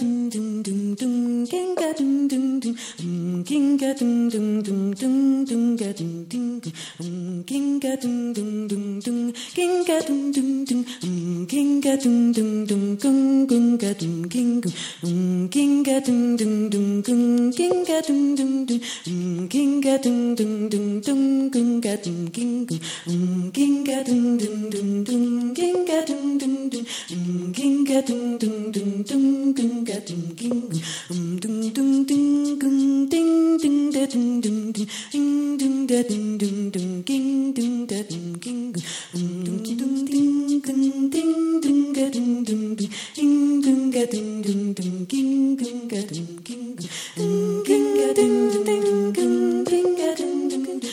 Dum dum dum dum ginga dum dum dum um ginga dum dum dum dum dum ga dum dum um ginga dum dum dum dum ginga dum dum dum um ginga dum dum dum gung gung ga dum ging um ginga dum dum dum gung ginga dum dum dum um ginga dum dum dum dum gung ga dum ging um ginga dum dum dum dum ginga dum dum dum um ginga dum dum dum dum ding ga ding ding um ding ding ding ding ding ding da ding ding ding ding da ding ding ding ding ding da ding ding um ding ding ding ding ding ding ga ding ding ding ding ga ding ding ding ding ding ga ding ding ding ding ga ding ding ding ding ga ding ding ding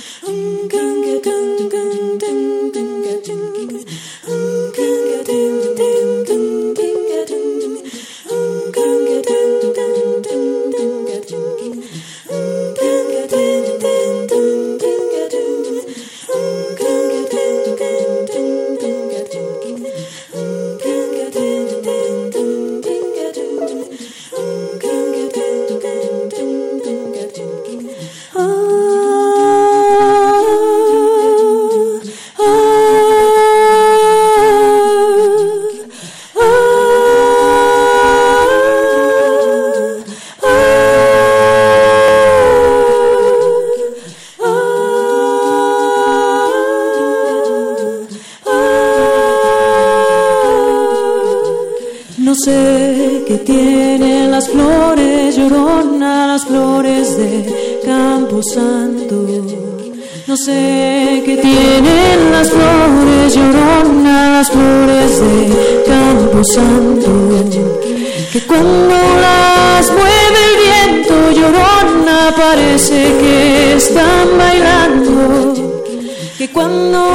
ding ga ding ding ding ding ga ding sé qué tienen las flores, llorona, las flores de Campo Santo. Que cuando las mueve el viento, llorona, parece que están bailando. Que cuando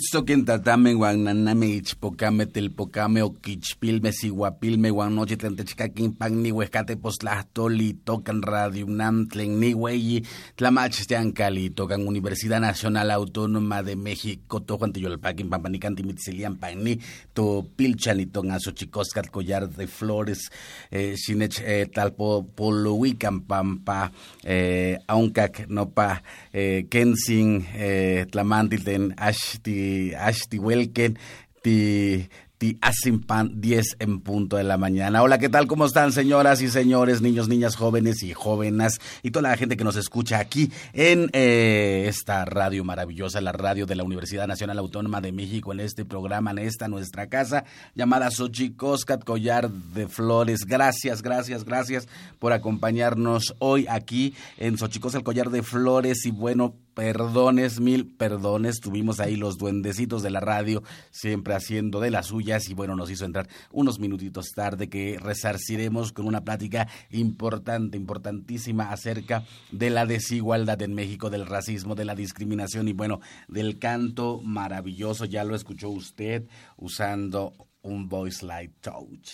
Kenitzoken tatame wan naname ichpocame telpocame oquichpilme siguapilme wan noche tlantechcaquin pan ni huescate postlahtoli tocan radio UNAM tlen ni hueyi tlamach teancali tocan Universidad Nacional Autónoma de México tojuan tiyolpaquin pampanicanti mitzilian pan ni to pilchan y ton asochicoscat collar de flores eh, sinech eh, talpo poluican pampa eh, auncac nopa eh, kensin eh, tlamantil ten ashti ti Ashti Welken, ti ti Asimpan 10 en punto de la mañana. Hola, ¿qué tal? ¿Cómo están, señoras y señores, niños, niñas, jóvenes y jóvenes y toda la gente que nos escucha aquí en eh, esta radio maravillosa, la radio de la Universidad Nacional Autónoma de México, en este programa, en esta nuestra casa llamada Xochicoscat Collar de Flores. Gracias, gracias, gracias por acompañarnos hoy aquí en Xochicoscat Collar de Flores y bueno, perdones, mil perdones. Tuvimos ahí los duendecitos de la radio siempre haciendo de las suyas y bueno, nos hizo entrar unos minutitos tarde que resarciremos con una plática importante, importantísima acerca de la desigualdad en México, del racismo, de la discriminación y bueno, del canto maravilloso. Ya lo escuchó usted usando un voice light touch.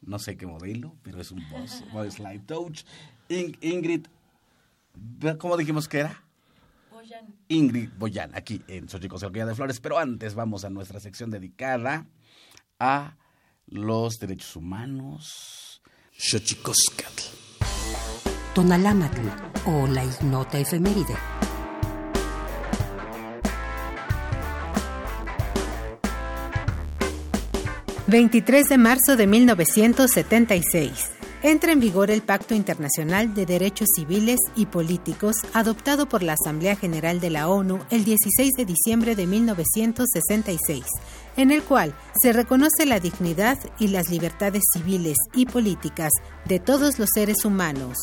No sé qué modelo, pero es un voice, voice light touch. Ingrid, ¿cómo dijimos que era? Ingrid Boyan, aquí en Xochicoscalquilla de Flores. Pero antes vamos a nuestra sección dedicada a los derechos humanos. Xochicoscatl. Tonalámatl o la ignota efeméride. ...23 de marzo de 1976 entra en vigor el Pacto Internacional de Derechos Civiles y Políticos adoptado por la Asamblea General de la ONU el 16 de diciembre de 1966, en el cual se reconoce la dignidad y las libertades civiles y políticas de todos los seres humanos.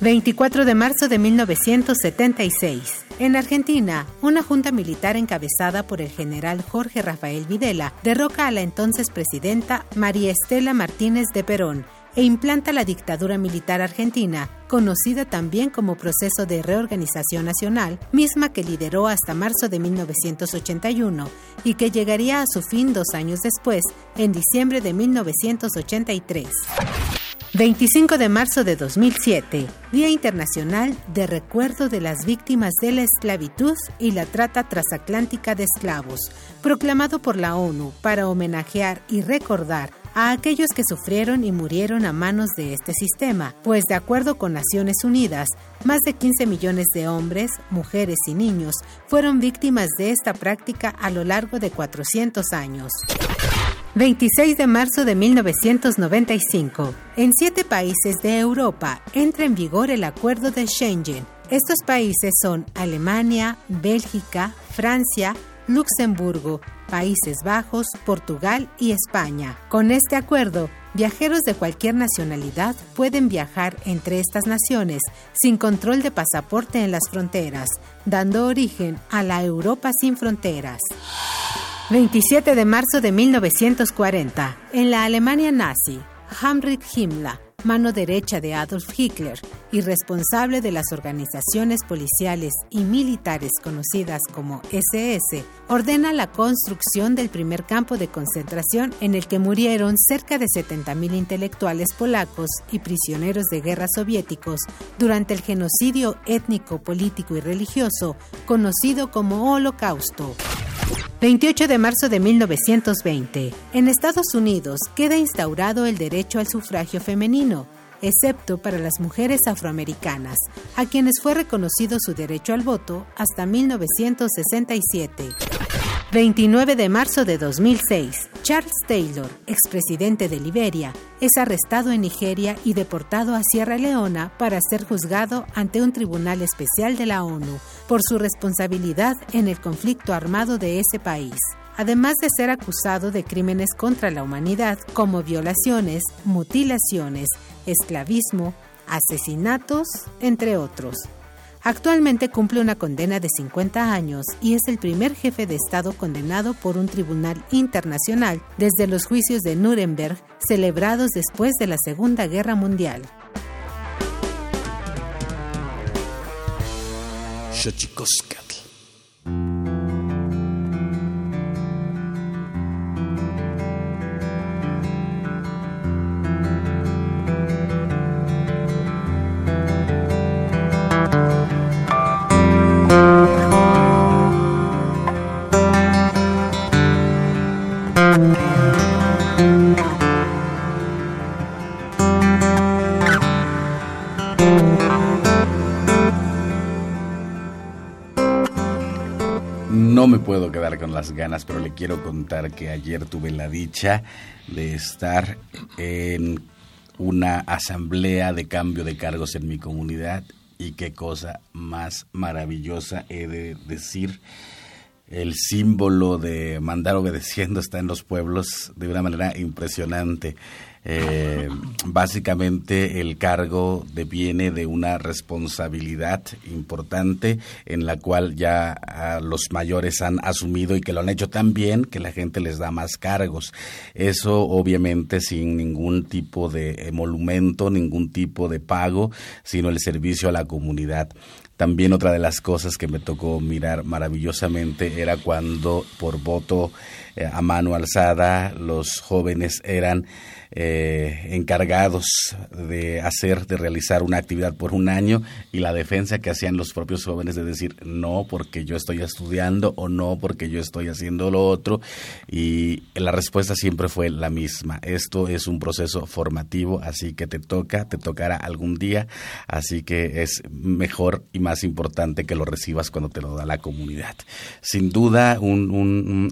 24 de marzo de 1976. En Argentina, una junta militar encabezada por el general Jorge Rafael Videla derroca a la entonces presidenta María Estela Martínez de Perón e implanta la dictadura militar argentina, conocida también como Proceso de Reorganización Nacional, misma que lideró hasta marzo de 1981 y que llegaría a su fin dos años después, en diciembre de 1983. 25 de marzo de 2007, Día Internacional de Recuerdo de las Víctimas de la Esclavitud y la Trata Transatlántica de Esclavos, proclamado por la ONU para homenajear y recordar a aquellos que sufrieron y murieron a manos de este sistema, pues de acuerdo con Naciones Unidas, más de 15 millones de hombres, mujeres y niños fueron víctimas de esta práctica a lo largo de 400 años. 26 de marzo de 1995. En siete países de Europa entra en vigor el Acuerdo de Schengen. Estos países son Alemania, Bélgica, Francia, Luxemburgo, Países Bajos, Portugal y España. Con este acuerdo, viajeros de cualquier nacionalidad pueden viajar entre estas naciones sin control de pasaporte en las fronteras, dando origen a la Europa sin fronteras. 27 de marzo de 1940, en la Alemania nazi, Heinrich Himmler, mano derecha de Adolf Hitler y responsable de las organizaciones policiales y militares conocidas como SS, ordena la construcción del primer campo de concentración en el que murieron cerca de 70.000 intelectuales polacos y prisioneros de guerra soviéticos durante el genocidio étnico, político y religioso conocido como Holocausto. 28 de marzo de 1920. En Estados Unidos queda instaurado el derecho al sufragio femenino, excepto para las mujeres afroamericanas, a quienes fue reconocido su derecho al voto hasta 1967. 29 de marzo de 2006, Charles Taylor, expresidente de Liberia, es arrestado en Nigeria y deportado a Sierra Leona para ser juzgado ante un tribunal especial de la ONU por su responsabilidad en el conflicto armado de ese país además de ser acusado de crímenes contra la humanidad como violaciones, mutilaciones, esclavismo, asesinatos, entre otros. Actualmente cumple una condena de 50 años y es el primer jefe de Estado condenado por un tribunal internacional desde los juicios de Nuremberg celebrados después de la Segunda Guerra Mundial. Las ganas, pero le quiero contar que ayer tuve la dicha de estar en una asamblea de cambio de cargos en mi comunidad y qué cosa más maravillosa he de decir. El símbolo de mandar obedeciendo está en los pueblos de una manera impresionante. Eh, básicamente el cargo deviene de una responsabilidad importante en la cual ya ah, los mayores han asumido y que lo han hecho tan bien que la gente les da más cargos. Eso obviamente sin ningún tipo de emolumento, ningún tipo de pago, sino el servicio a la comunidad. También otra de las cosas que me tocó mirar maravillosamente era cuando por voto eh, a mano alzada los jóvenes eran eh, encargados de hacer, de realizar una actividad por un año y la defensa que hacían los propios jóvenes de decir no porque yo estoy estudiando o no porque yo estoy haciendo lo otro y la respuesta siempre fue la misma. Esto es un proceso formativo, así que te toca, te tocará algún día, así que es mejor y más importante que lo recibas cuando te lo da la comunidad. Sin duda, un,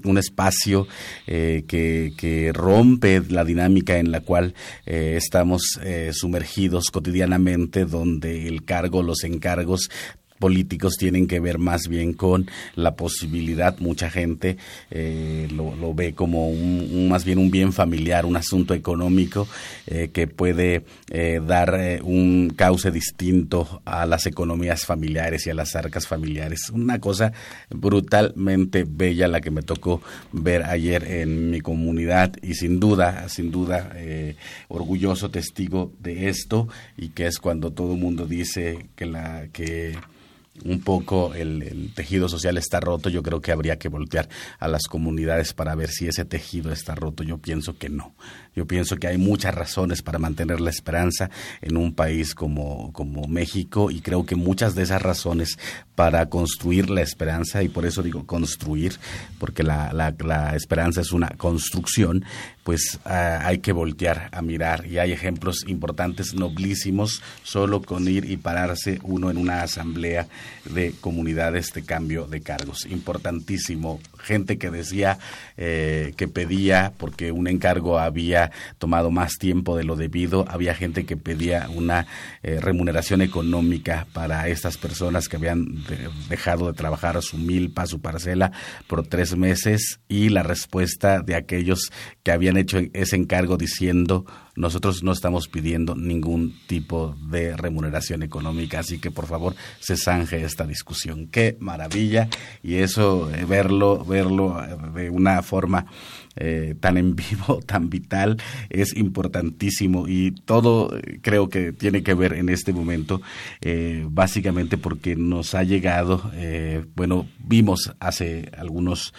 un, espacio eh, que, que rompe la dinámica en en la cual eh, estamos eh, sumergidos cotidianamente, donde el cargo, los encargos políticos tienen que ver más bien con la posibilidad, mucha gente eh, lo, ve como un, más bien un bien familiar, un asunto económico eh, que puede eh, dar un cauce distinto a las economías familiares y a las arcas familiares. Una cosa brutalmente bella la que me tocó ver ayer en mi comunidad y sin duda, sin duda, orgulloso testigo de esto y que es cuando todo el mundo dice que la que un poco el, tejido social está roto, yo creo que habría que voltear a las comunidades para ver si ese tejido está roto. Yo pienso que no. Yo pienso que hay muchas razones para mantener la esperanza en un país como, como México y creo que muchas de esas razones para construir la esperanza, y por eso digo construir, porque la, la, esperanza es una construcción, pues ah, hay que voltear a mirar y hay ejemplos importantes, noblísimos, solo con ir y pararse uno en una asamblea de comunidades de cambio de cargos. Importantísimo. Gente que decía eh, que pedía, porque un encargo había tomado más tiempo de lo debido, había gente que pedía una eh, remuneración económica para estas personas que habían dejado de trabajar su milpa, su parcela por tres meses y la respuesta de aquellos que habían hecho ese encargo diciendo nosotros no estamos pidiendo ningún tipo de remuneración económica, así que por favor se zanje esta discusión. Qué maravilla y eso eh, verlo verlo eh, de una forma eh, tan en vivo, tan vital, es importantísimo y todo eh, creo que tiene que ver en este momento, eh, básicamente porque nos ha llegado, bueno, vimos hace algunos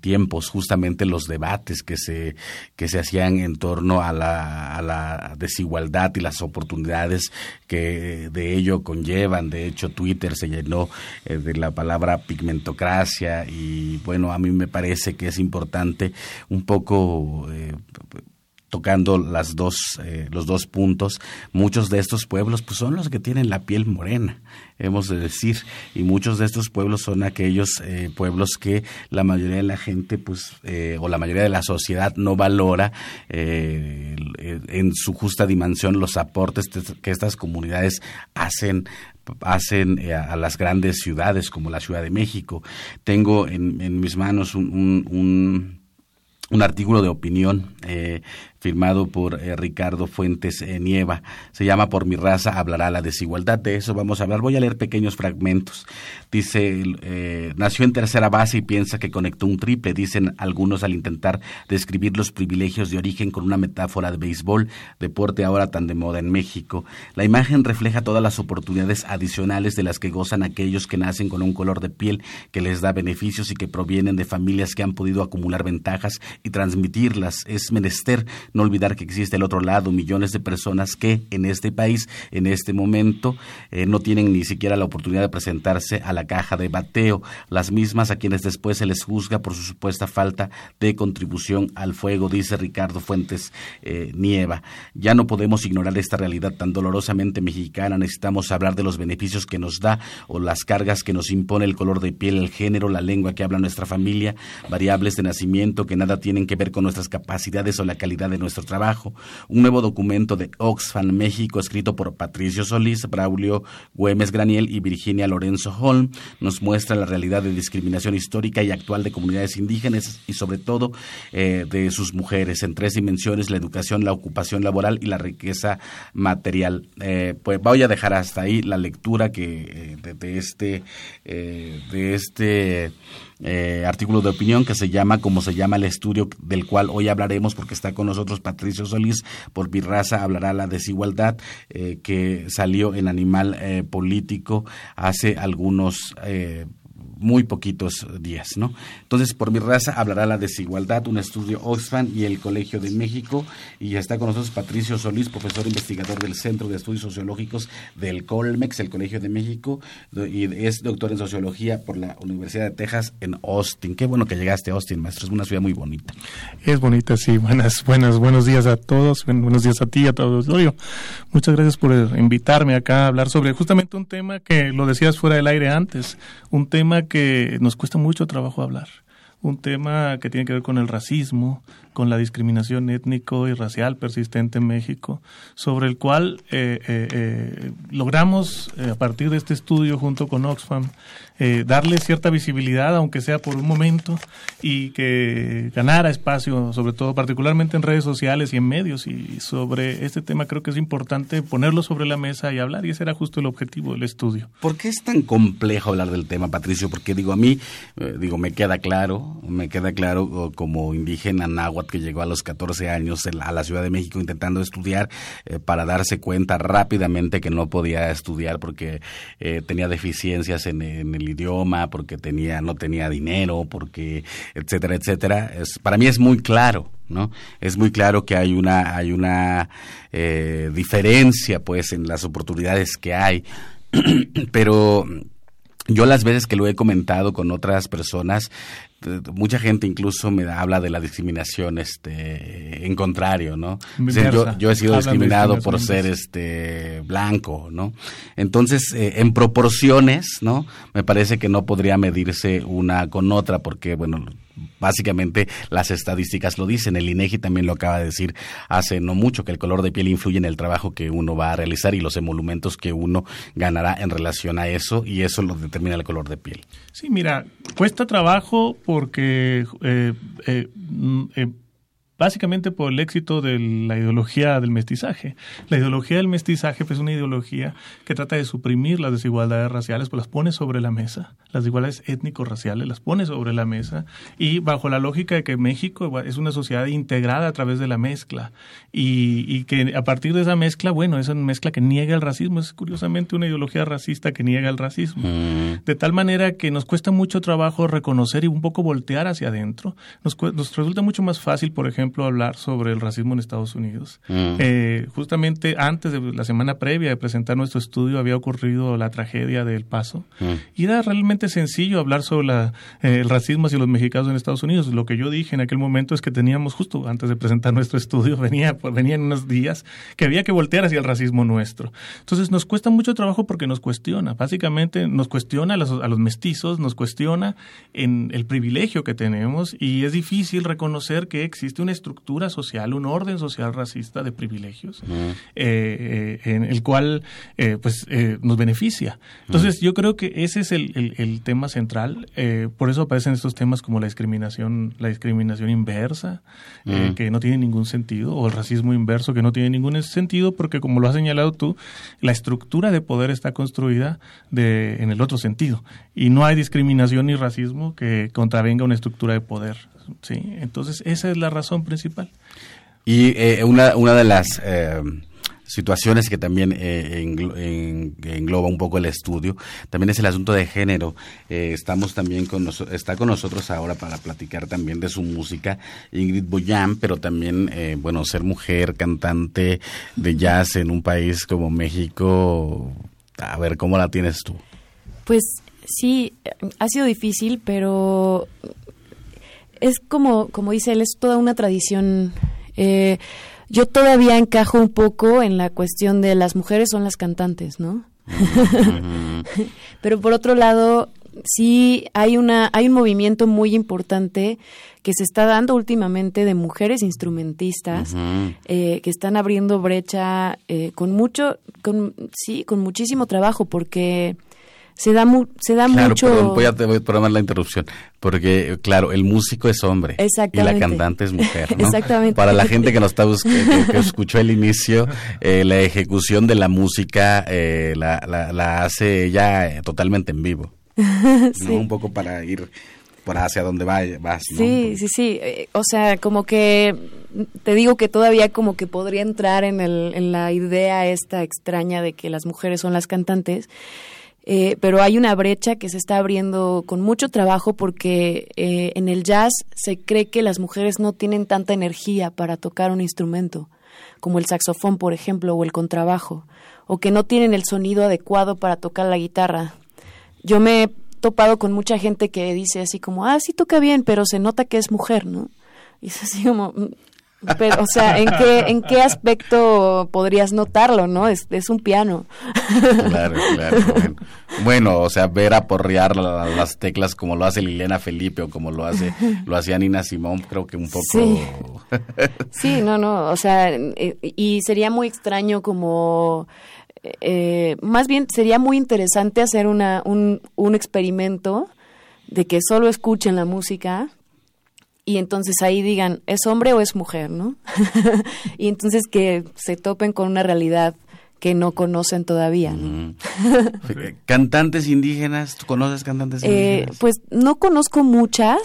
tiempos justamente los debates que se, que se hacían en torno a la, a la desigualdad y las oportunidades que de ello conllevan. De hecho, Twitter se llenó de la palabra pigmentocracia y bueno, a mí me parece que es importante un poco eh, tocando las dos, eh, los dos puntos, muchos de estos pueblos pues son los que tienen la piel morena, hemos de decir, y muchos de estos pueblos son aquellos eh, pueblos que la mayoría de la gente pues o la mayoría de la sociedad no valora en su justa dimensión los aportes que estas comunidades hacen hacen a las grandes ciudades como la Ciudad de México. Tengo en, mis manos un un artículo de opinión eh, firmado por eh, Ricardo Fuentes eh, Nieva. Se llama Por mi raza hablará la desigualdad. De eso vamos a hablar. Voy a leer pequeños fragmentos. Dice, eh, nació en tercera base y piensa que conectó un triple, dicen algunos al intentar describir los privilegios de origen con una metáfora de béisbol, deporte ahora tan de moda en México. La imagen refleja todas las oportunidades adicionales de las que gozan aquellos que nacen con un color de piel que les da beneficios y que provienen de familias que han podido acumular ventajas y transmitirlas. Es menester no olvidar que existe el otro lado, millones de personas que en este país, en este momento, eh, no tienen ni siquiera la oportunidad de presentarse a la caja de bateo, las mismas a quienes después se les juzga por su supuesta falta de contribución al fuego, dice Ricardo Fuentes eh, Nieva. Ya no podemos ignorar esta realidad tan dolorosamente mexicana, necesitamos hablar de los beneficios que nos da o las cargas que nos impone el color de piel, el género, la lengua que habla nuestra familia, variables de nacimiento que nada tienen que ver con nuestras capacidades o la calidad de nuestro trabajo. Un nuevo documento de Oxfam México escrito por Patricio Solís, Braulio Güemes Graniel y Virginia Lorenzo Holm nos muestra la realidad de discriminación histórica y actual de comunidades indígenas y sobre todo eh, de sus mujeres en tres dimensiones, la educación, la ocupación laboral y la riqueza material. Eh, pues voy a dejar hasta ahí la lectura que eh, de, este de este artículo de opinión que se llama como se llama el estudio del cual hoy hablaremos porque está con nosotros Patricio Solís por mi raza hablará la desigualdad que salió en Animal Político hace algunos muy poquitos días, ¿no? Entonces, por mi raza hablará la desigualdad, un estudio Oxfam y el Colegio de México, y está con nosotros Patricio Solís, profesor investigador del Centro de Estudios Sociológicos del Colmex, el Colegio de México, y es doctor en Sociología por la Universidad de Texas en Austin. Qué bueno que llegaste a Austin, maestro, es una ciudad muy bonita. Es bonita, sí. Buenas, buenas, buenos días a todos, buenos días a ti, a todo el. Muchas gracias por invitarme acá a hablar sobre justamente un tema que lo decías fuera del aire antes, un tema que nos cuesta mucho trabajo hablar. Un tema que tiene que ver con el racismo, con la discriminación étnico y racial persistente en México, sobre el cual eh, eh, eh, logramos, a partir de este estudio junto con Oxfam, darle cierta visibilidad, aunque sea por un momento, y que ganara espacio, sobre todo particularmente en redes sociales y en medios. Y sobre este tema creo que es importante ponerlo sobre la mesa y hablar, y ese era justo el objetivo del estudio. ¿Por qué es tan complejo hablar del tema, Patricio? Porque digo, a mí, digo, me queda claro, me queda claro como indígena náhuatl que llegó a los 14 años a la Ciudad de México intentando estudiar eh, para darse cuenta rápidamente que no podía estudiar porque eh, tenía deficiencias en, el idioma, porque tenía no tenía dinero, porque etcétera, etcétera. Es, para mí es muy claro, ¿no? Es muy claro que hay una hay una eh, diferencia, pues, en las oportunidades que hay, pero yo las veces que lo he comentado con otras personas, mucha gente incluso me habla de la discriminación este en contrario no yo, he sido discriminado por ser este blanco no entonces eh, en proporciones no me parece que no podría medirse una con otra porque bueno básicamente las estadísticas lo dicen. El INEGI también lo acaba de decir hace no mucho que el color de piel influye en el trabajo que uno va a realizar y los emolumentos que uno ganará en relación a eso y eso lo determina el color de piel. Sí, mira, cuesta trabajo porque eh, eh, mm, eh básicamente por el éxito de la ideología del mestizaje. La ideología del mestizaje pues, es una ideología que trata de suprimir las desigualdades raciales, pues las pone sobre la mesa, las desigualdades étnico-raciales las pone sobre la mesa y bajo la lógica de que México es una sociedad integrada a través de la mezcla y, que a partir de esa mezcla, bueno, es una mezcla que niega el racismo, es curiosamente una ideología racista que niega el racismo. Mm. De tal manera que nos cuesta mucho trabajo reconocer y un poco voltear hacia adentro. Nos, nos resulta mucho más fácil, por ejemplo, hablar sobre el racismo en Estados Unidos. Mm. Eh, justamente antes de la semana previa de presentar nuestro estudio había ocurrido la tragedia del Paso mm. y era realmente sencillo hablar sobre eh, el racismo hacia los mexicanos en Estados Unidos. Lo que yo dije en aquel momento es que teníamos justo antes de presentar nuestro estudio venía pues, venían unos días que había que voltear hacia el racismo nuestro. Entonces nos cuesta mucho trabajo porque nos cuestiona. Básicamente nos cuestiona a los, a los mestizos, nos cuestiona en el privilegio que tenemos y es difícil reconocer que existe una estructura social, un orden social racista de privilegios, eh, eh, en el cual eh, pues nos beneficia. Entonces yo creo que ese es el, el, tema central. por eso aparecen estos temas como la discriminación, la discriminación inversa, que no tiene ningún sentido, o el racismo inverso, que no tiene ningún sentido, porque como lo has señalado tú, la estructura de poder está construida de, en el otro sentido. Y no hay discriminación ni racismo que contravenga una estructura de poder. ¿Sí? Entonces, esa es la razón principal. Y eh, una, una de las... Eh, situaciones que también eh, engloba un poco el estudio, también es el asunto de género. Eh, estamos también con está con nosotros ahora para platicar también de su música Ingrid Boyan, pero también, eh, bueno, ser mujer, cantante de jazz en un país como México, a ver, ¿cómo la tienes tú? Pues sí, ha sido difícil, pero es como, como dice él, es toda una tradición. Eh, yo todavía encajo un poco en la cuestión de las mujeres son las cantantes, ¿no? Pero por otro lado, sí hay una hay un movimiento muy importante que se está dando últimamente de mujeres instrumentistas eh, que están abriendo brecha eh, con mucho con sí con muchísimo trabajo porque se da, se da claro, mucho... Perdón, voy a, voy a programar la interrupción, porque claro, el músico es hombre y la cantante es mujer, ¿no? Exactamente. Para la gente que nos está buscando, que, escuchó el inicio, eh, la ejecución de la música eh, la, la, hace ella eh, totalmente en vivo. sí. Un poco para ir por hacia donde vas, ¿no? Sí, sí, sí. O sea, como que te digo que todavía como que podría entrar en, el, en la idea esta extraña de que las mujeres son las cantantes. Eh, pero hay una brecha que se está abriendo con mucho trabajo porque eh, en el jazz se cree que las mujeres no tienen tanta energía para tocar un instrumento, como el saxofón, por ejemplo, o el contrabajo, o que no tienen el sonido adecuado para tocar la guitarra. Yo me he topado con mucha gente que dice así como, ah, sí toca bien, pero se nota que es mujer, ¿no? Y es así como, pero, o sea, ¿en qué, ¿en qué aspecto podrías notarlo, no? Es, es un piano. Claro, claro. Bueno. o sea, ver aporrear las teclas como lo hace Liliana Felipe o como lo hace lo hacía Nina Simón, creo que un poco... Sí, sí no, no, o sea, y sería muy extraño como... Eh, más bien sería muy interesante hacer una, un, un experimento de que solo escuchen la música y entonces ahí digan, ¿es hombre o es mujer? ¿no? y entonces que se topen con una realidad que no conocen todavía. ¿no? ¿Cantantes indígenas? ¿Tú conoces cantantes eh, indígenas? pues no conozco muchas,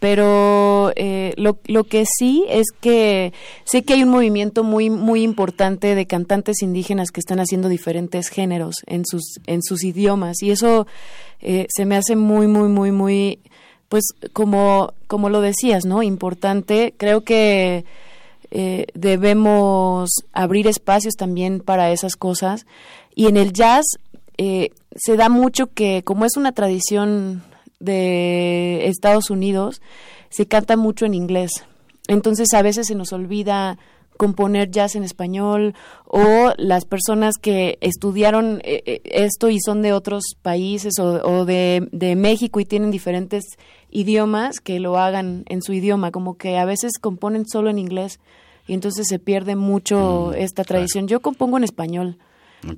pero eh, lo, lo que sí es que sé que hay un movimiento muy muy importante de cantantes indígenas que están haciendo diferentes géneros en sus en sus idiomas y eso eh, se me hace muy muy muy muy pues como, como lo decías, ¿no? Importante, creo que eh, debemos abrir espacios también para esas cosas. Y en el jazz eh, se da mucho que, como es una tradición de Estados Unidos, se canta mucho en inglés. Entonces a veces se nos olvida componer jazz en español o las personas que estudiaron eh, eh, esto y son de otros países o, de, de, México y tienen diferentes idiomas que lo hagan en su idioma, como que a veces componen solo en inglés y entonces se pierde mucho mm, esta tradición. Yo compongo en español.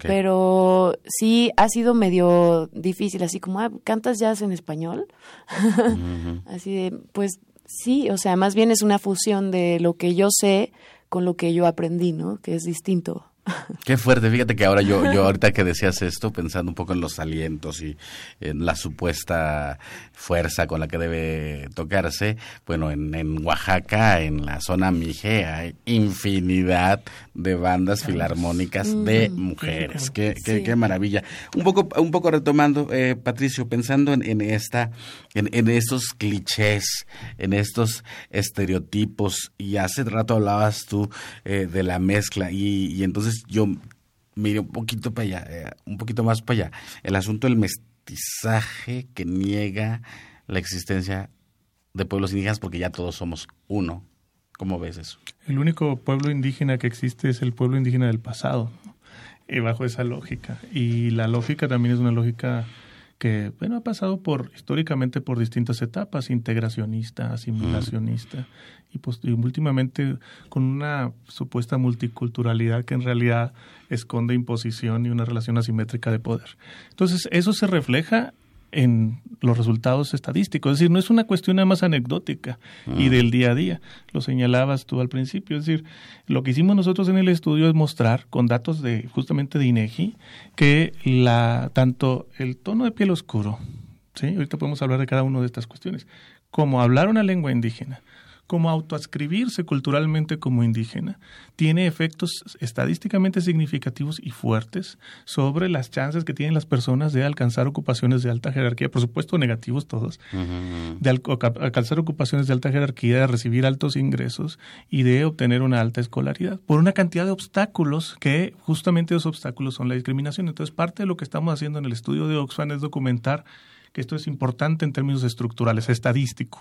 Pero sí ha sido medio difícil, así como, ah, ¿cantas jazz en español? así de, pues sí, o sea, más bien es una fusión de lo que yo sé con lo que yo aprendí, ¿no? Que es distinto. Qué fuerte, fíjate que ahora yo, yo ahorita que decías esto, pensando un poco en los alientos y en la supuesta fuerza con la que debe tocarse, bueno, en, en Oaxaca, en la zona Mije, hay infinidad de bandas filarmónicas de mm, mujeres. Qué, qué, qué, maravilla. Un poco, un poco retomando, eh, Patricio, pensando en, en esta, en, en estos clichés, en estos estereotipos, y hace rato hablabas tú eh, de la mezcla, y, y entonces yo mire un poquito para allá, eh, un poquito más para allá. El asunto del mestizaje que niega la existencia de pueblos indígenas porque ya todos somos uno. ¿Cómo ves eso? El único pueblo indígena que existe es el pueblo indígena del pasado, y bajo esa lógica. Y la lógica también es una lógica que bueno ha pasado por históricamente por distintas etapas integracionista asimilacionista y, pues, y, últimamente con una supuesta multiculturalidad que en realidad esconde imposición y una relación asimétrica de poder entonces eso se refleja en los resultados estadísticos. Es decir, no es una cuestión nada más anecdótica y mm. del día a día. Lo señalabas tú al principio. Es decir, lo que hicimos nosotros en el estudio es mostrar con datos de justamente de INEGI que la tanto el tono de piel oscuro, ¿sí? ahorita podemos hablar de cada una de estas cuestiones, como hablar una lengua indígena, como autoascribirse culturalmente como indígena tiene efectos estadísticamente significativos y fuertes sobre las chances que tienen las personas de alcanzar ocupaciones de alta jerarquía, por supuesto negativos todos, de alcanzar ocupaciones de alta jerarquía, de recibir altos ingresos y de obtener una alta escolaridad, por una cantidad de obstáculos que justamente esos obstáculos son la discriminación. Entonces, parte de lo que estamos haciendo en el estudio de Oxfam es documentar que esto es importante en términos estructurales, estadístico.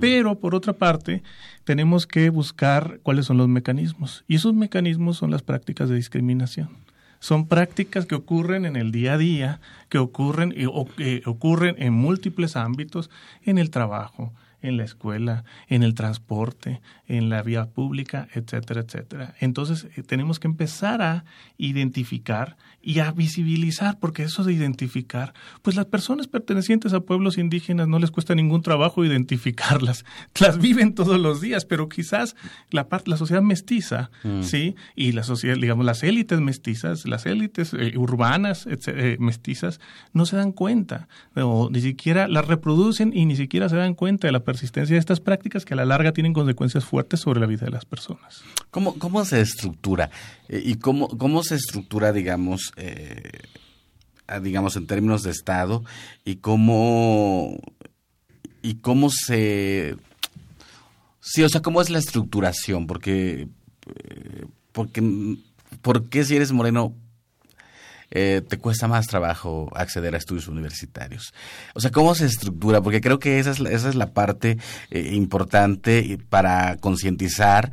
Pero, por otra parte, tenemos que buscar cuáles son los mecanismos. Y esos mecanismos son las prácticas de discriminación. Son prácticas que ocurren en el día a día, que ocurren, o, que ocurren en múltiples ámbitos, en el trabajo, en la escuela, en el transporte, en la vía pública, etcétera, etcétera. Entonces eh, tenemos que empezar a identificar y a visibilizar, porque eso de identificar, pues las personas pertenecientes a pueblos indígenas no les cuesta ningún trabajo identificarlas, las viven todos los días, pero quizás la parte, la sociedad mestiza, mm. sí, y la sociedad, digamos, las élites mestizas, las élites eh, urbanas eh, mestizas, no se dan cuenta, o ni siquiera las reproducen y ni siquiera se dan cuenta de la persistencia de estas prácticas que a la larga tienen consecuencias fuertes sobre la vida de las personas. ¿Cómo, cómo se estructura? Eh, ¿Y cómo, cómo se estructura, digamos, eh, digamos, en términos de Estado? ¿Y cómo, y cómo se... Sí, o sea, ¿cómo es la estructuración? Porque, eh, porque, ¿por qué si eres moreno eh, te cuesta más trabajo acceder a estudios universitarios. O sea, ¿cómo se estructura? Porque creo que esa es, esa es la parte eh, importante para concientizar,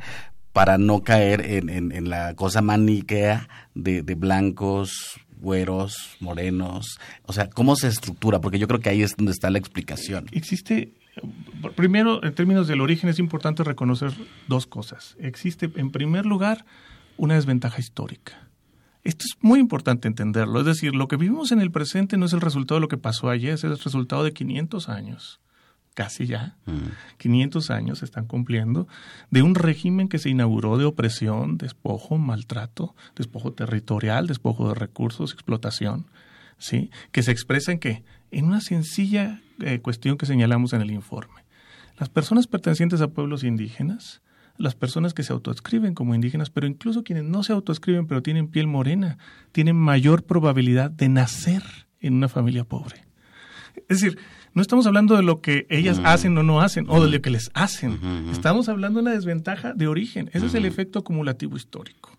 para no caer en, en, la cosa maniquea de, de blancos, güeros, morenos. O sea, ¿cómo se estructura? Porque yo creo que ahí es donde está la explicación. Existe Primero, en términos del origen, es importante reconocer dos cosas. Existe, en primer lugar, una desventaja histórica. Esto es muy importante entenderlo. Es decir, lo que vivimos en el presente no es el resultado de lo que pasó ayer, es el resultado de 500 años, casi ya. 500 mm. años están cumpliendo de un régimen que se inauguró de opresión, despojo, maltrato, despojo territorial, despojo de recursos, explotación, ¿sí? Que se expresa en qué? En una sencilla eh, cuestión que señalamos en el informe. Las personas pertenecientes a pueblos indígenas las personas que se autoescriben como indígenas, pero incluso quienes no se autoescriben pero tienen piel morena, tienen mayor probabilidad de nacer en una familia pobre. Es decir, no estamos hablando de lo que ellas hacen o no hacen, o de lo que les hacen. Estamos hablando de una desventaja de origen. Ese es el efecto acumulativo histórico.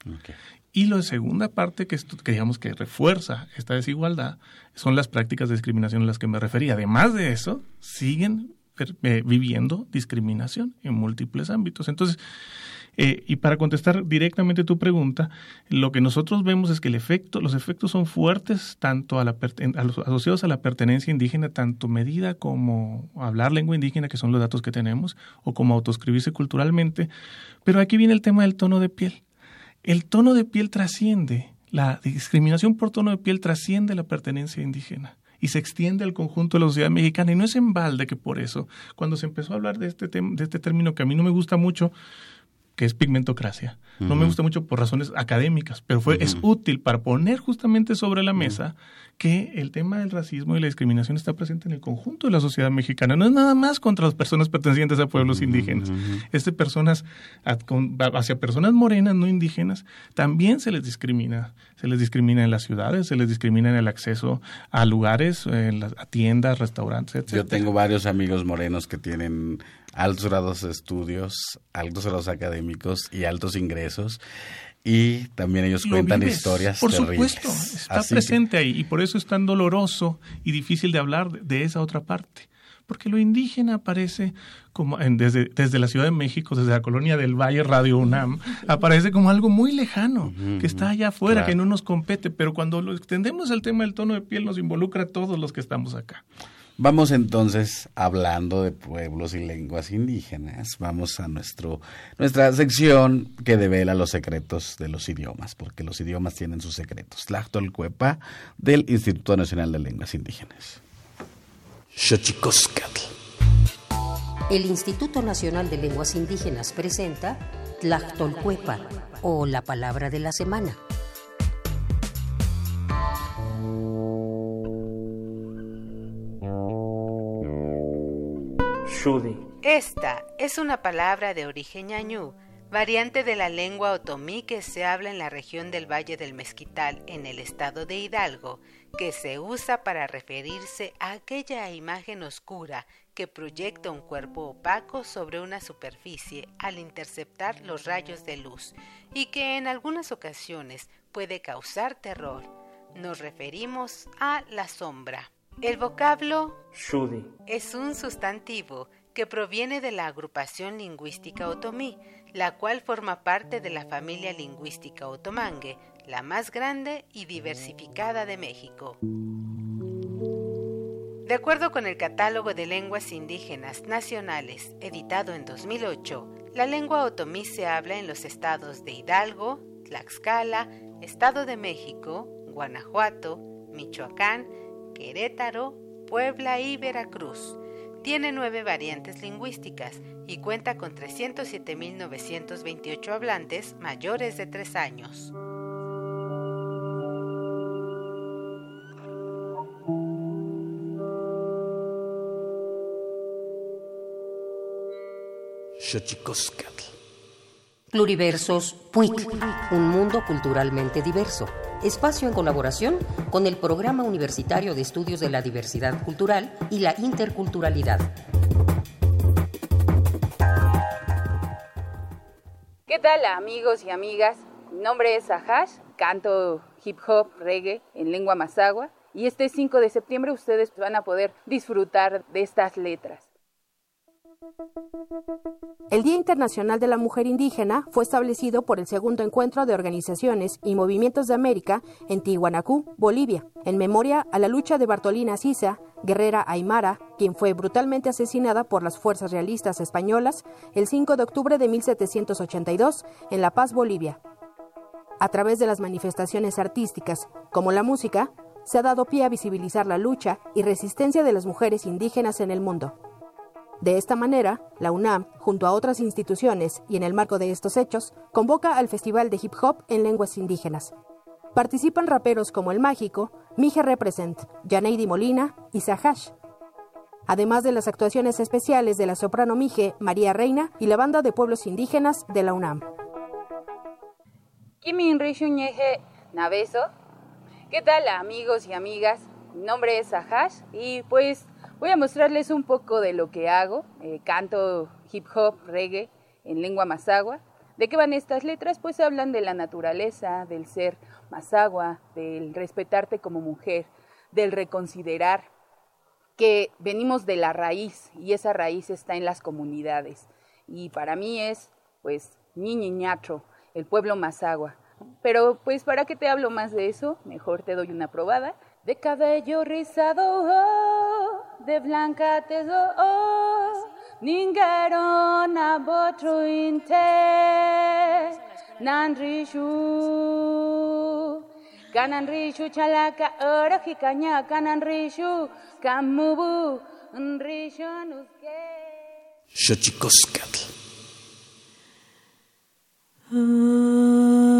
Y la segunda parte que, que digamos que refuerza esta desigualdad son las prácticas de discriminación a las que me refería. Además de eso, siguen eh, viviendo discriminación en múltiples ámbitos. Entonces, eh, y para contestar directamente tu pregunta, lo que nosotros vemos es que el efecto, los efectos son fuertes tanto a, la, a los asociados a la pertenencia indígena, tanto medida como hablar lengua indígena, que son los datos que tenemos, o como autoscribirse culturalmente. Pero aquí viene el tema del tono de piel. El tono de piel trasciende, la discriminación por tono de piel trasciende la pertenencia indígena y se extiende al conjunto de la sociedad mexicana. Y no es en balde que por eso, cuando se empezó a hablar de este, de este término que a mí no me gusta mucho, que es pigmentocracia. No me gusta mucho por razones académicas, pero fue, es útil para poner justamente sobre la mesa que el tema del racismo y la discriminación está presente en el conjunto de la sociedad mexicana. No es nada más contra las personas pertenecientes a pueblos indígenas. Es de personas, hacia personas morenas, no indígenas, también se les discrimina. Se les discrimina en las ciudades, se les discrimina en el acceso a lugares, a tiendas, restaurantes, etc. Yo tengo varios amigos morenos que tienen altos grados de estudios, altos grados académicos y altos ingresos. Y también ellos cuentan historias Por supuesto, está presente ahí y por eso es tan doloroso y difícil de hablar de esa otra parte. Porque lo indígena aparece como desde, desde la Ciudad de México, desde la colonia del Valle Radio UNAM, aparece como algo muy lejano, que está allá afuera, que no nos compete, pero cuando lo extendemos el tema del tono de piel nos involucra a todos los que estamos acá. Vamos entonces, hablando de pueblos y lenguas indígenas, vamos a nuestro, nuestra sección que devela los secretos de los idiomas, porque los idiomas tienen sus secretos. Cuepa del Instituto Nacional de Lenguas Indígenas. El Instituto Nacional de Lenguas Indígenas presenta Tlactolcuepa, o la palabra de la semana. Shudi, Esta es una palabra de origen ñañú, variante de la lengua otomí que se habla en la región del Valle del Mezquital, en el estado de Hidalgo, que se usa para referirse a aquella imagen oscura que proyecta un cuerpo opaco sobre una superficie al interceptar los rayos de luz y que en algunas ocasiones puede causar terror. Nos referimos a la sombra. El vocablo es un sustantivo que proviene de la agrupación lingüística otomí, la cual forma parte de la familia lingüística otomangue, la más grande y diversificada de México. De acuerdo con el Catálogo de Lenguas Indígenas Nacionales, editado en 2008, la lengua otomí se habla en los estados de Hidalgo, Tlaxcala, Estado de México, Guanajuato, Michoacán, Querétaro, Puebla y Veracruz. Tiene nueve variantes lingüísticas y cuenta con 307.928 hablantes mayores de tres años. Pluriversos PUIC, un mundo culturalmente diverso. Espacio en colaboración con el Programa Universitario de Estudios de la Diversidad Cultural y la Interculturalidad. ¿Qué tal amigos y amigas? Mi nombre es Ahash, canto hip hop, reggae en lengua mazagua y este 5 de septiembre ustedes van a poder disfrutar de estas letras. El Día Internacional de la Mujer Indígena fue establecido por el segundo encuentro de organizaciones y movimientos de América en Tihuanacú, Bolivia, en memoria a la lucha de Bartolina Sisa, guerrera aymara, quien fue brutalmente asesinada por las fuerzas realistas españolas el 5 de octubre de 1782 en La Paz, Bolivia. A través de las manifestaciones artísticas, como la música, se ha dado pie a visibilizar la lucha y resistencia de las mujeres indígenas en el mundo. De esta manera, la UNAM, junto a otras instituciones y en el marco de estos hechos, convoca al Festival de Hip Hop en Lenguas Indígenas. Participan raperos como El Mágico, Mije Represent, Janeidi Molina y Sahash. Además de las actuaciones especiales de la soprano Mije, María Reina y la banda de pueblos indígenas de la UNAM. ¿Qué tal amigos y amigas? Mi nombre es Sahash y pues Voy a mostrarles un poco de lo que hago. Eh, canto hip hop, reggae en lengua mazagua. ¿De qué van estas letras? Pues hablan de la naturaleza, del ser mazagua, del respetarte como mujer, del reconsiderar que venimos de la raíz y esa raíz está en las comunidades. Y para mí es, pues, ñiñiñacho, el pueblo mazagua. Pero, pues, ¿para qué te hablo más de eso? Mejor te doy una probada. De cabello rizado. De blanca tezo oh, ningero na botru inte nanrishu kananrishu chalaka ora hikanya kananrishu kamubu nrishu nuske Xochicoscatl. y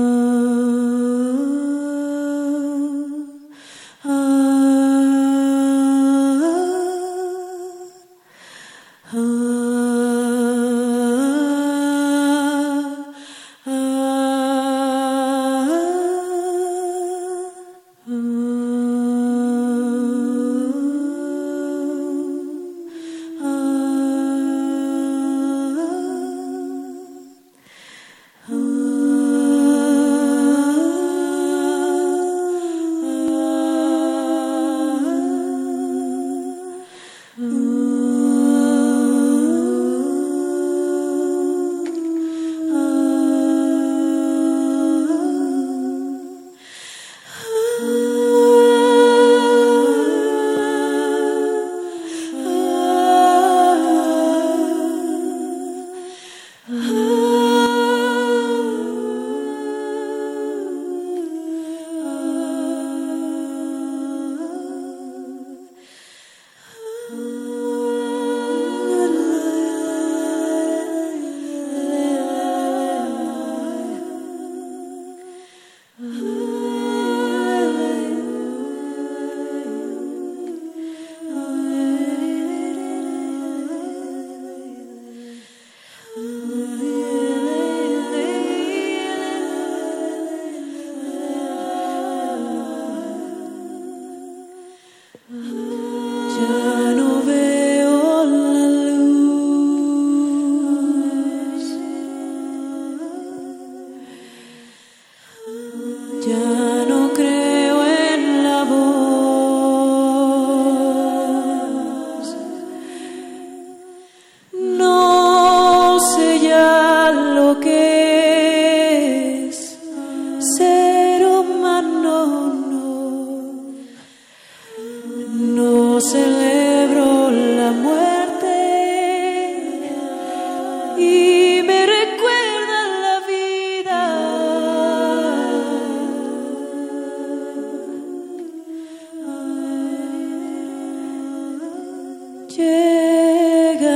Llegas,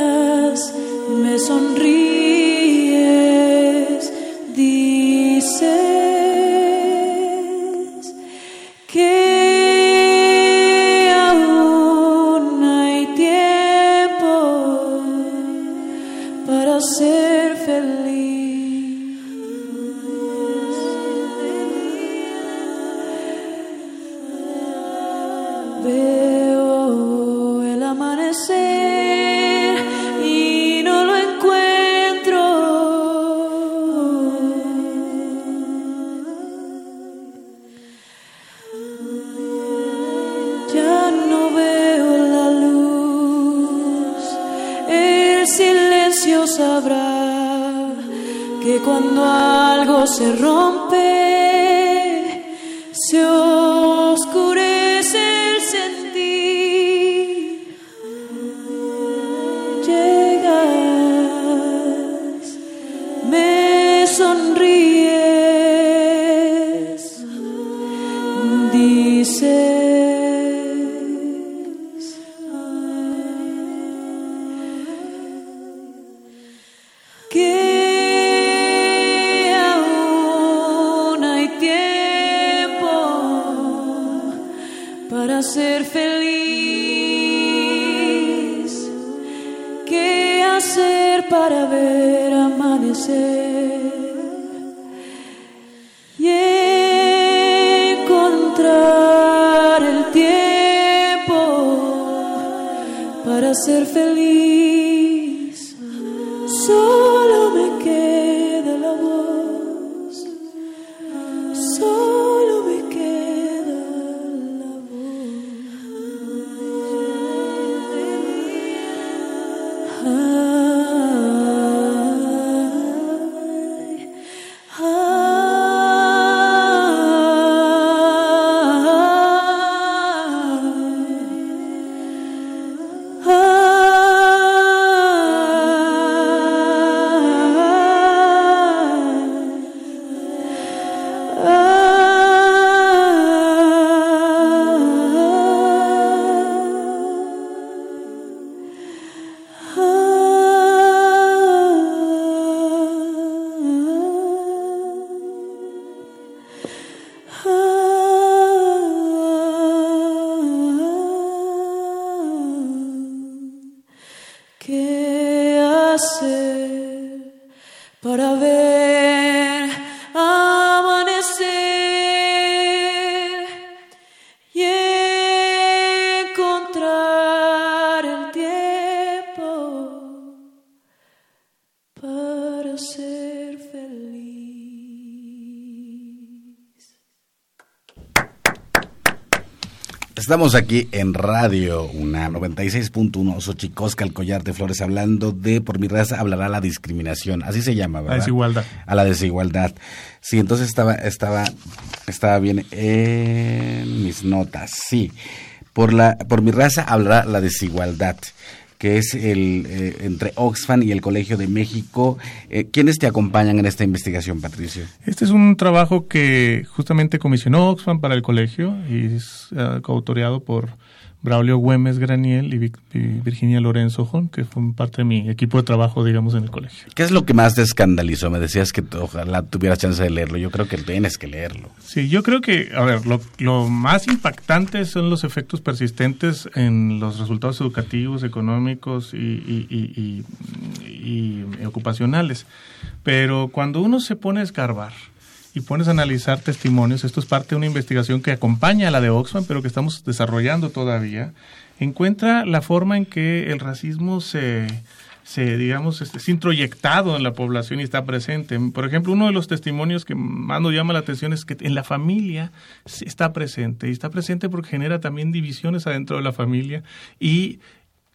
me sonríes, el tiempo para ser feliz. Estamos aquí en Radio una 96.1 Xochicosca, el collar de flores, hablando de por mi raza hablará la discriminación, así se llama, ¿verdad? La desigualdad. A la desigualdad. Sí, entonces estaba, estaba, estaba bien en mis notas, sí. Por la, por mi raza hablará la desigualdad que es el eh, entre Oxfam y el Colegio de México. Eh, ¿Quiénes te acompañan en esta investigación, Patricio? Este es un trabajo que justamente comisionó Oxfam para el colegio y es eh, coautoreado por Braulio Güemes Graniel y, Vic- y Virginia Lorenzo Jón, que fue parte de mi equipo de trabajo, digamos, en el colegio. ¿Qué es lo que más te escandalizó? Me decías que ojalá tuvieras chance de leerlo. Yo creo que tienes que leerlo. Sí, yo creo que, a ver, lo, lo más impactante son los efectos persistentes en los resultados educativos, económicos y ocupacionales. Pero cuando uno se pone a escarbar y pones a analizar testimonios, esto es parte de una investigación que acompaña a la de Oxfam, pero que estamos desarrollando todavía, encuentra la forma en que el racismo se, digamos, este, es introyectado en la población y está presente. Por ejemplo, uno de los testimonios que más nos llama la atención es que en la familia está presente, y está presente porque genera también divisiones adentro de la familia y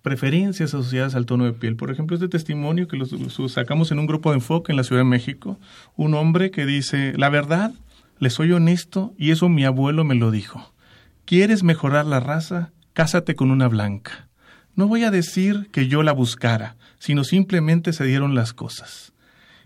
preferencias asociadas al tono de piel. Por ejemplo, este testimonio que lo sacamos en un grupo de enfoque en la Ciudad de México, un hombre que dice, la verdad, le soy honesto y eso mi abuelo me lo dijo. ¿Quieres mejorar la raza? Cásate con una blanca. No voy a decir que yo la buscara, sino simplemente se dieron las cosas.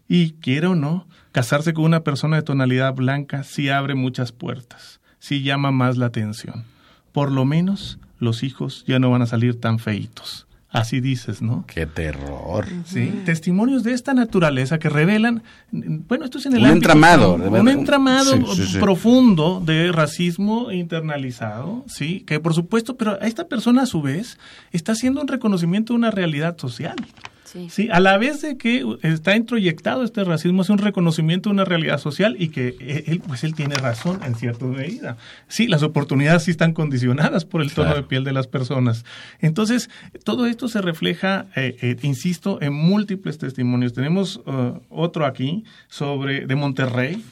Y, quiera o no, casarse con una persona de tonalidad blanca sí abre muchas puertas, sí llama más la atención. Por lo menos los hijos ya no van a salir tan feitos. Así dices, ¿no? Qué terror. Sí, testimonios de esta naturaleza que revelan, bueno, esto es en el Un ámbito- entramado, un entramado Sí, sí, sí. profundo de racismo internalizado, sí, que por supuesto, pero esta persona a su vez está haciendo un reconocimiento de una realidad social. Sí. Sí, a la vez de que está introyectado este racismo, es un reconocimiento de una realidad social y que eh, él, pues él tiene razón en cierta medida. Sí, las oportunidades sí están condicionadas por el tono Claro. de piel de las personas. Entonces, todo esto se refleja, eh, eh, insisto, en múltiples testimonios. Tenemos eh, otro aquí sobre de Monterrey,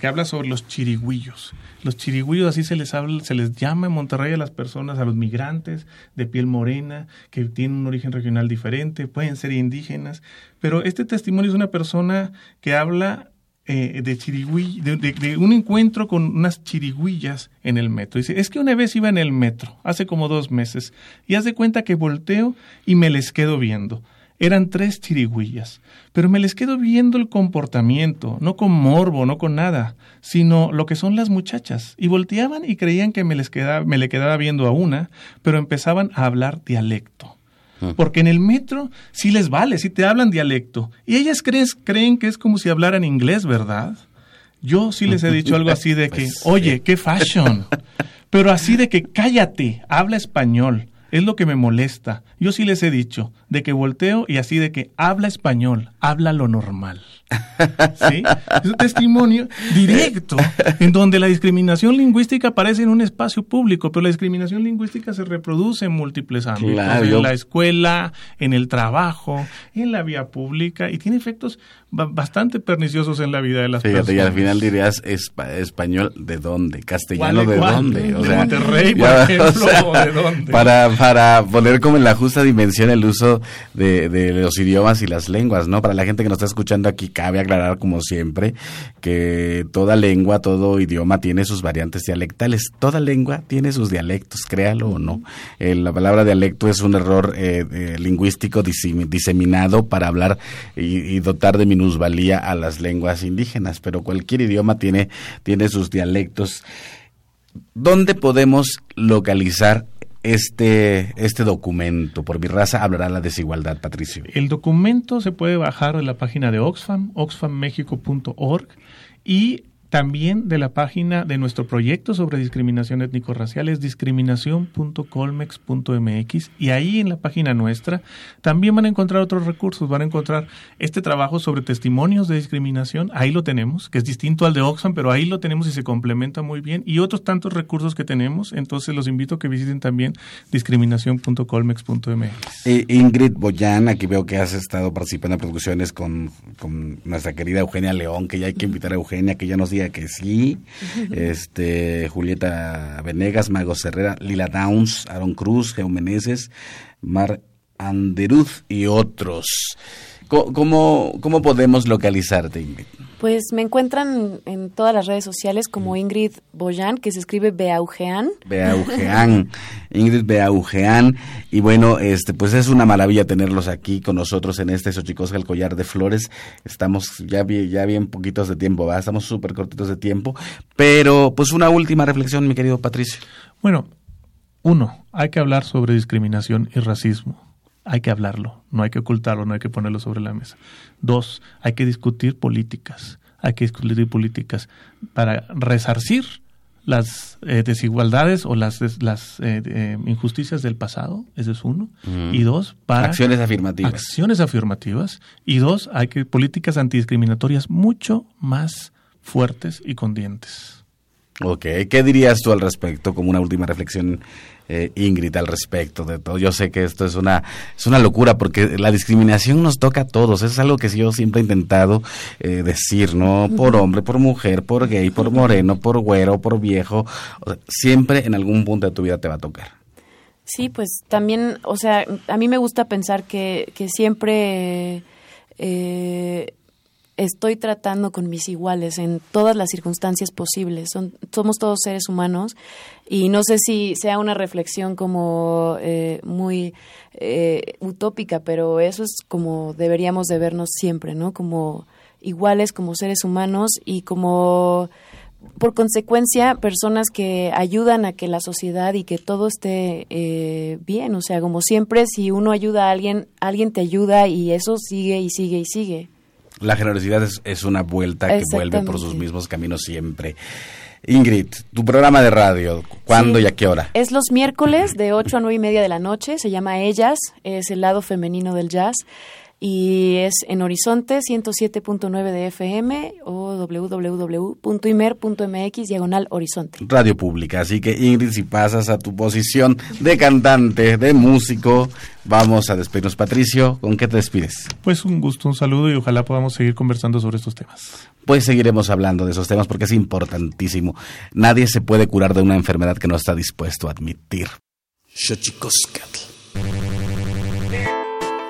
que habla sobre los chirigüillos. Los chirigüillos así se les habla, se les llama en Monterrey a las personas, a los migrantes de piel morena, que tienen un origen regional diferente, pueden ser indígenas, pero este testimonio es una persona que habla eh, de, chirigüill- de, un encuentro con unas chirigüillas en el metro. Dice, es que una vez iba en el metro, hace como dos meses, y haz de cuenta que volteo y me les quedo viendo. Eran tres chirigüillas, pero me les quedo viendo el comportamiento, no con morbo, no con nada, sino lo que son las muchachas. Y volteaban y creían que me, les quedaba, me le quedaba viendo a una, pero empezaban a hablar dialecto. Porque en el metro sí les vale, sí te hablan dialecto. Y ellas crees, creen que es como si hablaran inglés, ¿verdad? Yo sí les he dicho algo así de que, Pues oye, qué fashion. Pero así de que cállate, habla español. Es lo que me molesta. Yo sí les he dicho, de que volteo y así de que habla español, habla lo normal. ¿Sí? Es un testimonio directo en donde la discriminación lingüística aparece en un espacio público, pero la discriminación lingüística se reproduce en múltiples ámbitos, Claro, en la escuela, en el trabajo, en la vía pública y tiene efectos ba- bastante perniciosos en la vida de las Fíjate, y personas. al final dirías espa- español de dónde, castellano ¿Cuál de cuál? dónde, ¿De Monterrey, por ejemplo, o de dónde? para para poner como en la justa dimensión el uso de, los idiomas y las lenguas, ¿no? Para la gente que nos está escuchando aquí cabe aclarar como siempre que toda lengua, todo idioma tiene sus variantes dialectales, toda lengua tiene sus dialectos, créalo o no. Eh, la palabra dialecto es un error eh, lingüístico disemi- diseminado para hablar y, y dotar de minusvalía a las lenguas indígenas, pero cualquier idioma tiene, tiene sus dialectos. ¿Dónde podemos localizar este, este documento? Por mi raza hablará la desigualdad, Patricio. El documento se puede bajar de la página de Oxfam, oxfammexico.org y también de la página de nuestro proyecto sobre discriminación étnico-racial es discriminación.colmex.mx y ahí en la página nuestra también van a encontrar otros recursos, van a encontrar este trabajo sobre testimonios de discriminación, ahí lo tenemos, que es distinto al de Oxfam, pero ahí lo tenemos y se complementa muy bien. Y otros tantos recursos que tenemos, entonces los invito a que visiten también discriminación.colmex.mx. Eh, Ingrid Boyan, aquí veo que has estado participando en producciones con, con nuestra querida Eugenia León, que ya hay que invitar a Eugenia, que ya nos que sí. Este, Julieta Venegas, Mago Herrera, Lila Downs, Aaron Cruz, Geo Meneses, Mar Anderuz y otros. ¿Cómo, cómo podemos localizarte, Ingrid? Pues me encuentran en todas las redes sociales como Ingrid Boyan, que se escribe Beaugean. Beaugean, Ingrid Beaugean. Y bueno, este, pues es una maravilla tenerlos aquí con nosotros en este Xochicosca, el collar de flores. Estamos ya bien, ya bien poquitos de tiempo, ¿va? Estamos súper cortitos de tiempo. Pero, pues una última reflexión, mi querido Patricio. Bueno, uno, hay que hablar sobre discriminación y racismo. Hay que hablarlo, no hay que ocultarlo, no hay que ponerlo sobre la mesa. Dos, hay que discutir políticas, hay que discutir políticas para resarcir las eh, desigualdades o las, las eh, eh, injusticias del pasado, ese es uno. Mm. Y dos, para Acciones afirmativas. acciones afirmativas. Y dos, hay que políticas antidiscriminatorias mucho más fuertes y con dientes. Ok, ¿qué dirías tú al respecto como una última reflexión, eh, Ingrid, al respecto de todo? Yo sé que esto es una, es una locura porque la discriminación nos toca a todos. Eso es algo que yo siempre he intentado eh, decir, ¿no? Por hombre, por mujer, por gay, por moreno, por güero, por viejo. O sea, siempre en algún punto de tu vida te va a tocar. Sí, pues también, o sea, a mí me gusta pensar que, que siempre eh, estoy tratando con mis iguales en todas las circunstancias posibles. somos todos seres humanos y no sé si sea una reflexión como eh, muy eh, utópica, pero eso es como deberíamos de vernos siempre, ¿no? Como iguales, como seres humanos y como por consecuencia, personas que ayudan a que la sociedad y que todo esté eh, bien. O sea, como siempre, si uno ayuda a alguien, alguien te ayuda y eso sigue y sigue y sigue. La generosidad es, una vuelta que vuelve por sus mismos caminos siempre. Ingrid, tu programa de radio, ¿cuándo y a qué hora? Es los miércoles de 8 a 9 y media de la noche, se llama Ellas, es el lado femenino del jazz y es en Horizonte 107.9 de FM o www.imer.mx diagonal Horizonte. Radio Pública, así que Ingrid, si pasas a tu posición de cantante, de músico, vamos a despedirnos. Patricio, ¿con qué te despides? Pues un gusto, un saludo y ojalá podamos seguir conversando sobre estos temas. Pues seguiremos hablando de esos temas porque es importantísimo. Nadie se puede curar de una enfermedad que no está dispuesto a admitir.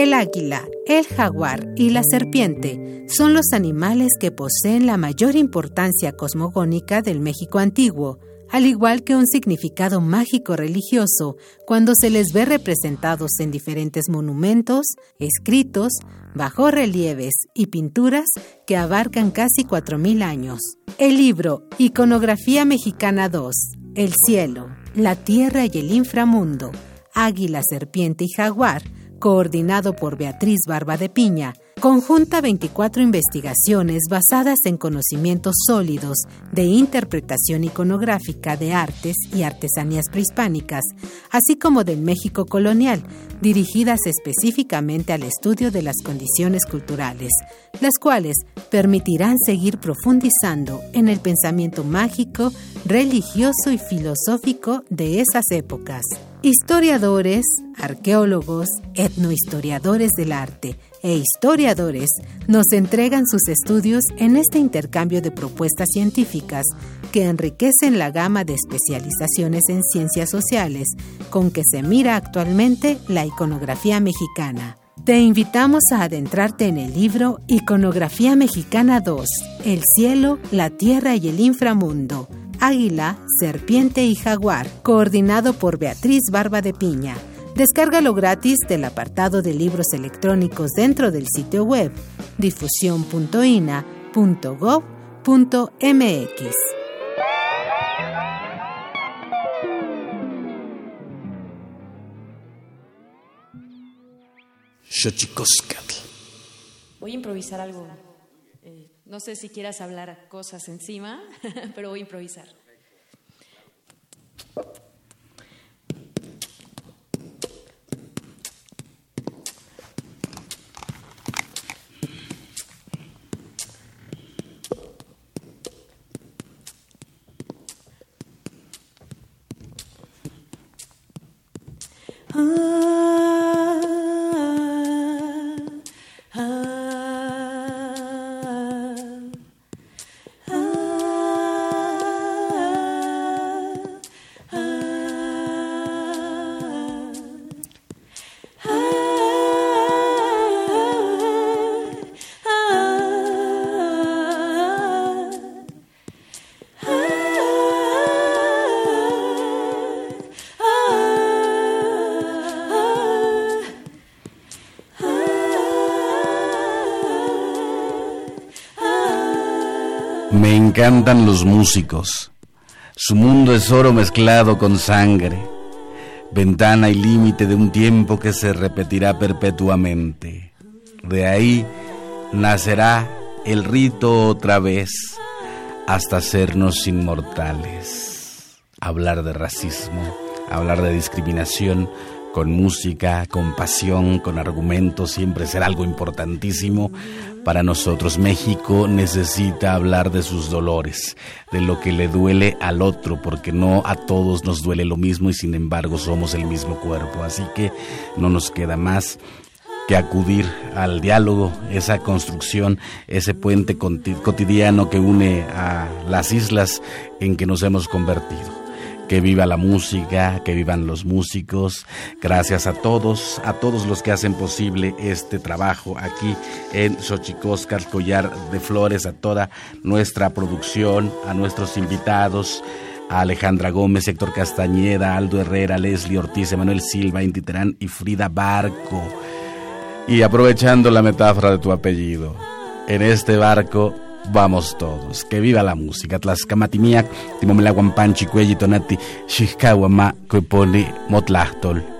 El águila, el jaguar y la serpiente son los animales que poseen la mayor importancia cosmogónica del México antiguo, al igual que un significado mágico religioso cuando se les ve representados en diferentes monumentos, escritos, bajorrelieves y pinturas que abarcan casi 4.000 años. El libro Iconografía Mexicana 2, El cielo, la tierra y el inframundo, Águila, Serpiente y Jaguar, coordinado por Beatriz Barba de Piña, conjunta 24 investigaciones basadas en conocimientos sólidos de interpretación iconográfica de artes y artesanías prehispánicas, así como del México colonial, dirigidas específicamente al estudio de las condiciones culturales, las cuales permitirán seguir profundizando en el pensamiento mágico, religioso y filosófico de esas épocas. Historiadores, arqueólogos, etnohistoriadores del arte e historiadores nos entregan sus estudios en este intercambio de propuestas científicas que enriquecen la gama de especializaciones en ciencias sociales con que se mira actualmente la iconografía mexicana. Te invitamos a adentrarte en el libro Iconografía Mexicana 2, El cielo, la tierra y el inframundo Águila, Serpiente y Jaguar, coordinado por Beatriz Barba de Piña. Descárgalo gratis del apartado de libros electrónicos dentro del sitio web difusión.ina.gov.mx. Voy a improvisar algo. No sé si quieras hablar cosas encima, pero voy a improvisar. Me encantan los músicos. Su mundo es oro mezclado con sangre, ventana y límite de un tiempo que se repetirá perpetuamente. De ahí nacerá el rito otra vez hasta hacernos inmortales. Hablar de racismo, hablar de discriminación, con música, con pasión, con argumentos, siempre será algo importantísimo para nosotros. México necesita hablar de sus dolores, de lo que le duele al otro, porque no a todos nos duele lo mismo y sin embargo somos el mismo cuerpo. Así que no nos queda más que acudir al diálogo, esa construcción, ese puente cotidiano que une a las islas en que nos hemos convertido que viva la música, que vivan los músicos. Gracias a todos, a todos los que hacen posible este trabajo aquí en Xochicóscar, Collar de Flores, a toda nuestra producción, a nuestros invitados a Alejandra Gómez, Héctor Castañeda, Aldo Herrera, Leslie Ortiz, Emanuel Silva, Intiterán y Frida Barco. Y aprovechando la metáfora de tu apellido, en este barco vamos todos. Que viva la música. Tlaxcamatimiac, timomelaguampanchi, cuelli tonati, xixcahuama, pone motlahtol.